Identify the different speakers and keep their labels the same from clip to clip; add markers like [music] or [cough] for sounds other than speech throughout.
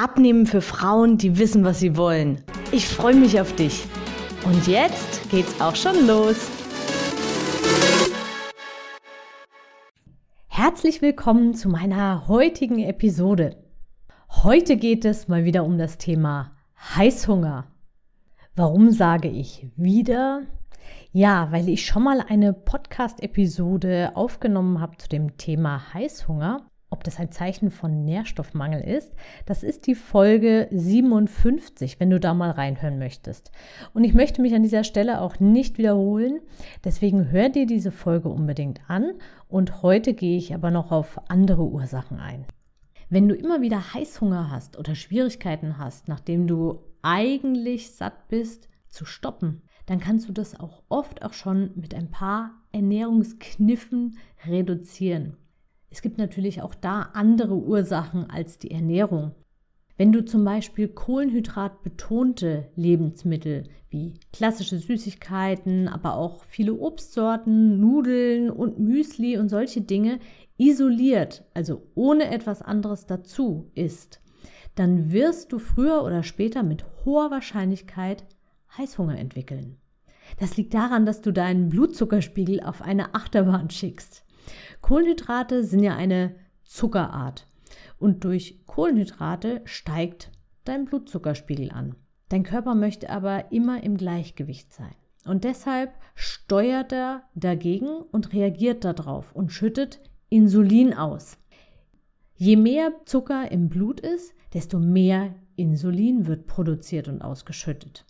Speaker 1: Abnehmen für Frauen, die wissen, was sie wollen. Ich freue mich auf dich. Und jetzt geht's auch schon los. Herzlich willkommen zu meiner heutigen Episode. Heute geht es mal wieder um das Thema Heißhunger. Warum sage ich wieder? Ja, weil ich schon mal eine Podcast-Episode aufgenommen habe zu dem Thema Heißhunger ob das ein Zeichen von Nährstoffmangel ist. Das ist die Folge 57, wenn du da mal reinhören möchtest. Und ich möchte mich an dieser Stelle auch nicht wiederholen. Deswegen hör dir diese Folge unbedingt an. Und heute gehe ich aber noch auf andere Ursachen ein. Wenn du immer wieder Heißhunger hast oder Schwierigkeiten hast, nachdem du eigentlich satt bist, zu stoppen, dann kannst du das auch oft auch schon mit ein paar Ernährungskniffen reduzieren. Es gibt natürlich auch da andere Ursachen als die Ernährung. Wenn du zum Beispiel kohlenhydratbetonte Lebensmittel wie klassische Süßigkeiten, aber auch viele Obstsorten, Nudeln und Müsli und solche Dinge isoliert, also ohne etwas anderes dazu isst, dann wirst du früher oder später mit hoher Wahrscheinlichkeit Heißhunger entwickeln. Das liegt daran, dass du deinen Blutzuckerspiegel auf eine Achterbahn schickst. Kohlenhydrate sind ja eine Zuckerart und durch Kohlenhydrate steigt dein Blutzuckerspiegel an. Dein Körper möchte aber immer im Gleichgewicht sein. Und deshalb steuert er dagegen und reagiert darauf und schüttet Insulin aus. Je mehr Zucker im Blut ist, desto mehr Insulin wird produziert und ausgeschüttet.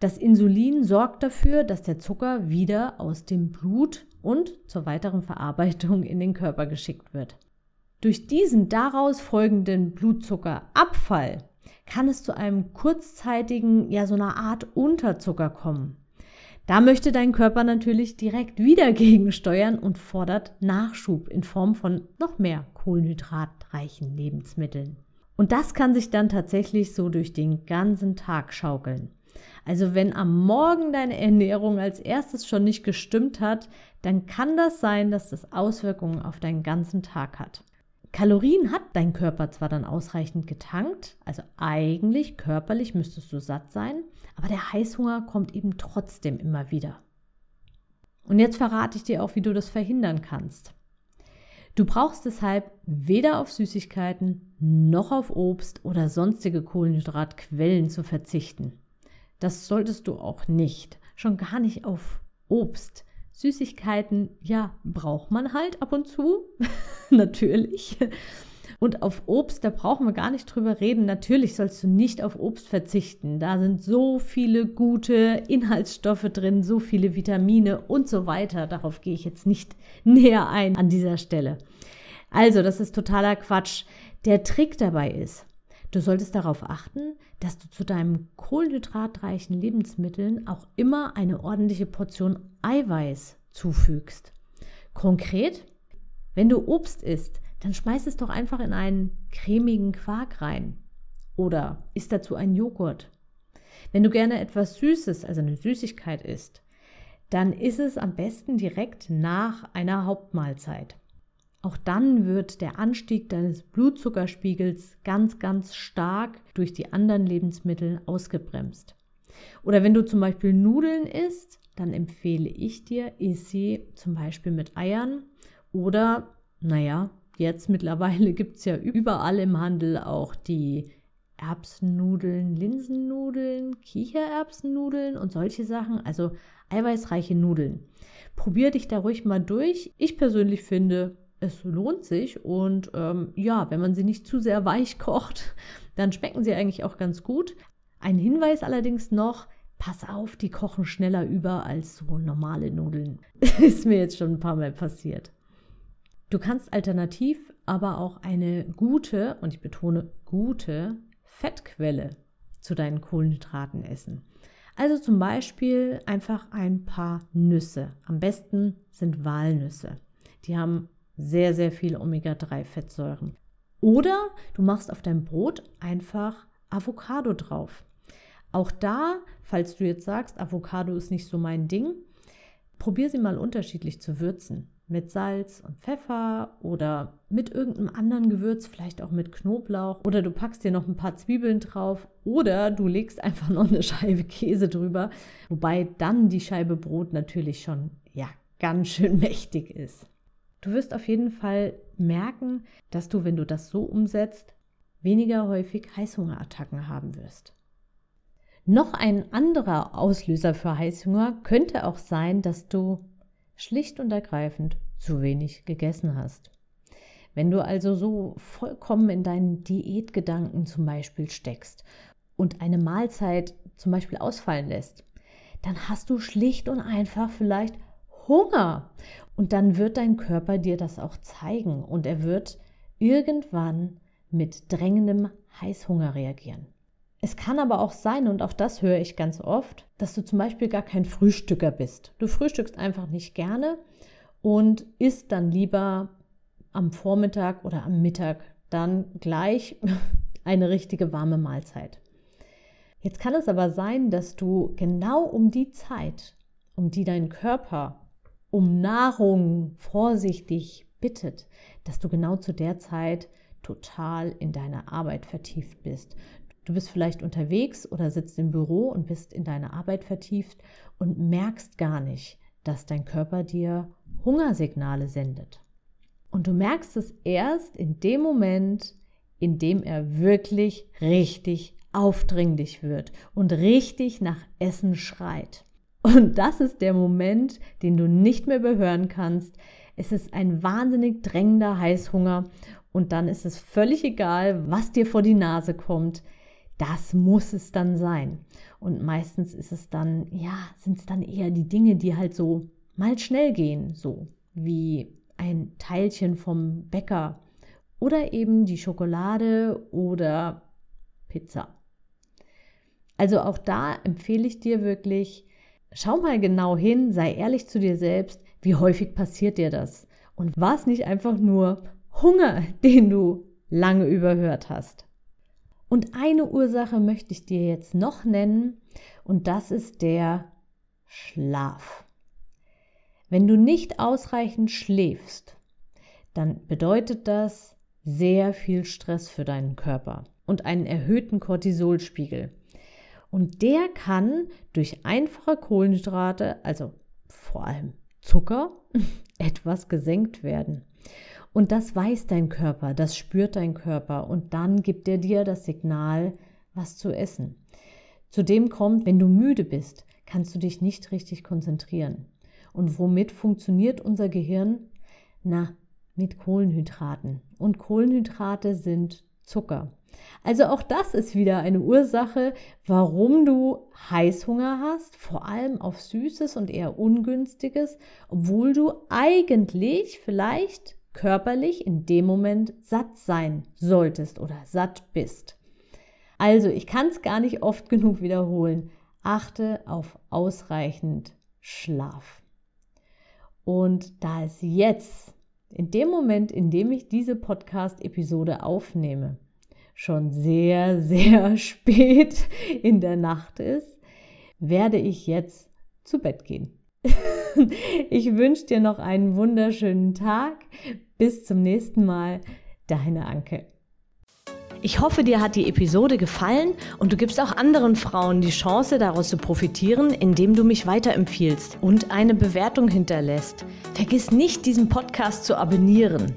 Speaker 1: Das Insulin sorgt dafür, dass der Zucker wieder aus dem Blut und zur weiteren Verarbeitung in den Körper geschickt wird. Durch diesen daraus folgenden Blutzuckerabfall kann es zu einem kurzzeitigen, ja so einer Art Unterzucker kommen. Da möchte dein Körper natürlich direkt wieder [laughs] gegensteuern und fordert Nachschub in Form von noch mehr kohlenhydratreichen Lebensmitteln. Und das kann sich dann tatsächlich so durch den ganzen Tag schaukeln. Also wenn am Morgen deine Ernährung als erstes schon nicht gestimmt hat, dann kann das sein, dass das Auswirkungen auf deinen ganzen Tag hat. Kalorien hat dein Körper zwar dann ausreichend getankt, also eigentlich körperlich müsstest du satt sein, aber der Heißhunger kommt eben trotzdem immer wieder. Und jetzt verrate ich dir auch, wie du das verhindern kannst. Du brauchst deshalb weder auf Süßigkeiten noch auf Obst oder sonstige Kohlenhydratquellen zu verzichten. Das solltest du auch nicht. Schon gar nicht auf Obst. Süßigkeiten, ja, braucht man halt ab und zu. [laughs] Natürlich. Und auf Obst, da brauchen wir gar nicht drüber reden. Natürlich sollst du nicht auf Obst verzichten. Da sind so viele gute Inhaltsstoffe drin, so viele Vitamine und so weiter. Darauf gehe ich jetzt nicht [laughs] näher ein an dieser Stelle. Also, das ist totaler Quatsch. Der Trick dabei ist, Du solltest darauf achten, dass du zu deinen kohlenhydratreichen Lebensmitteln auch immer eine ordentliche Portion Eiweiß zufügst. Konkret, wenn du Obst isst, dann schmeiß es doch einfach in einen cremigen Quark rein oder isst dazu einen Joghurt. Wenn du gerne etwas Süßes, also eine Süßigkeit isst, dann ist es am besten direkt nach einer Hauptmahlzeit. Auch dann wird der Anstieg deines Blutzuckerspiegels ganz, ganz stark durch die anderen Lebensmittel ausgebremst. Oder wenn du zum Beispiel Nudeln isst, dann empfehle ich dir, iss sie zum Beispiel mit Eiern oder, naja, jetzt mittlerweile [laughs] gibt es ja überall im Handel auch die Erbsennudeln, Linsennudeln, Kichererbsennudeln und solche Sachen, also eiweißreiche Nudeln. Probier dich da ruhig mal durch. Ich persönlich finde, es lohnt sich und ähm, ja, wenn man sie nicht zu sehr weich kocht, [laughs] dann schmecken sie eigentlich auch ganz gut. Ein Hinweis allerdings noch, pass auf, die kochen schneller über als so normale Nudeln. [laughs] Ist mir jetzt schon ein paar Mal passiert. Du kannst alternativ aber auch eine gute, und ich betone gute, Fettquelle zu deinen Kohlenhydraten essen. Also zum Beispiel einfach ein paar Nüsse. Am besten sind Walnüsse. Die haben sehr, sehr viel Omega-3-Fettsäuren. Oder du machst auf dein Brot einfach Avocado drauf. Auch da, falls du jetzt sagst, Avocado ist nicht so mein Ding, probier sie mal unterschiedlich zu würzen. Mit Salz und Pfeffer oder mit irgendeinem anderen Gewürz, vielleicht auch mit Knoblauch. Oder du packst dir noch ein paar Zwiebeln drauf. Oder du legst einfach noch eine Scheibe Käse drüber. Wobei dann die Scheibe Brot natürlich schon, ja, ganz schön mächtig ist. Du wirst auf jeden Fall merken, dass du, wenn du das so umsetzt, weniger häufig Heißhungerattacken haben wirst. Noch ein anderer Auslöser für Heißhunger könnte auch sein, dass du schlicht und ergreifend zu wenig gegessen hast. Wenn du also so vollkommen in deinen Diätgedanken zum Beispiel steckst und eine Mahlzeit zum Beispiel ausfallen lässt, dann hast du schlicht und einfach vielleicht Hunger. Und dann wird dein Körper dir das auch zeigen und er wird irgendwann mit drängendem Heißhunger reagieren. Es kann aber auch sein, und auch das höre ich ganz oft, dass du zum Beispiel gar kein Frühstücker bist. Du frühstückst einfach nicht gerne und isst dann lieber am Vormittag oder am Mittag dann gleich [laughs] eine richtige warme Mahlzeit. Jetzt kann es aber sein, dass du genau um die Zeit, um die dein Körper um Nahrung vorsichtig bittet, dass du genau zu der Zeit total in deine Arbeit vertieft bist. Du bist vielleicht unterwegs oder sitzt im Büro und bist in deine Arbeit vertieft und merkst gar nicht, dass dein Körper dir Hungersignale sendet. Und du merkst es erst in dem Moment, in dem er wirklich richtig aufdringlich wird und richtig nach Essen schreit. Und das ist der Moment, den du nicht mehr überhören kannst. Es ist ein wahnsinnig drängender Heißhunger und dann ist es völlig egal, was dir vor die Nase kommt. Das muss es dann sein. Und meistens ist es dann, ja, sind es dann eher die Dinge, die halt so mal schnell gehen, so wie ein Teilchen vom Bäcker oder eben die Schokolade oder Pizza. Also auch da empfehle ich dir wirklich, schau mal genau hin, sei ehrlich zu dir selbst, wie häufig passiert dir das? Und war es nicht einfach nur Hunger, [laughs] den du lange überhört hast? Und eine Ursache möchte ich dir jetzt noch nennen und das ist der Schlaf. Wenn du nicht ausreichend schläfst, dann bedeutet das sehr viel Stress für deinen Körper und einen erhöhten Cortisolspiegel. Und der kann durch einfache Kohlenhydrate, also vor allem Zucker, [laughs] etwas gesenkt werden. Und das weiß dein Körper, das spürt dein Körper und dann gibt er dir das Signal, was zu essen. Zudem kommt, wenn du müde bist, kannst du dich nicht richtig konzentrieren. Und womit funktioniert unser Gehirn? Na, mit Kohlenhydraten. Und Kohlenhydrate sind Zucker. Also auch das ist wieder eine Ursache, warum du Heißhunger hast, vor allem auf Süßes und eher Ungünstiges, obwohl du eigentlich vielleicht körperlich in dem Moment satt sein solltest oder satt bist. Also, ich kann es gar nicht oft genug wiederholen. Achte auf ausreichend Schlaf. Und da es jetzt, in dem Moment, in dem ich diese Podcast-Episode aufnehme, schon sehr, [laughs] sehr spät in der Nacht ist, werde ich jetzt zu Bett gehen. [laughs] ich wünsche dir noch einen wunderschönen Tag. Bis zum nächsten Mal. Deine Anke.
Speaker 2: Ich hoffe, dir hat die Episode gefallen und du gibst auch anderen Frauen die Chance, daraus zu profitieren, indem du mich weiterempfiehlst und eine Bewertung hinterlässt. Vergiss nicht, diesen Podcast zu abonnieren.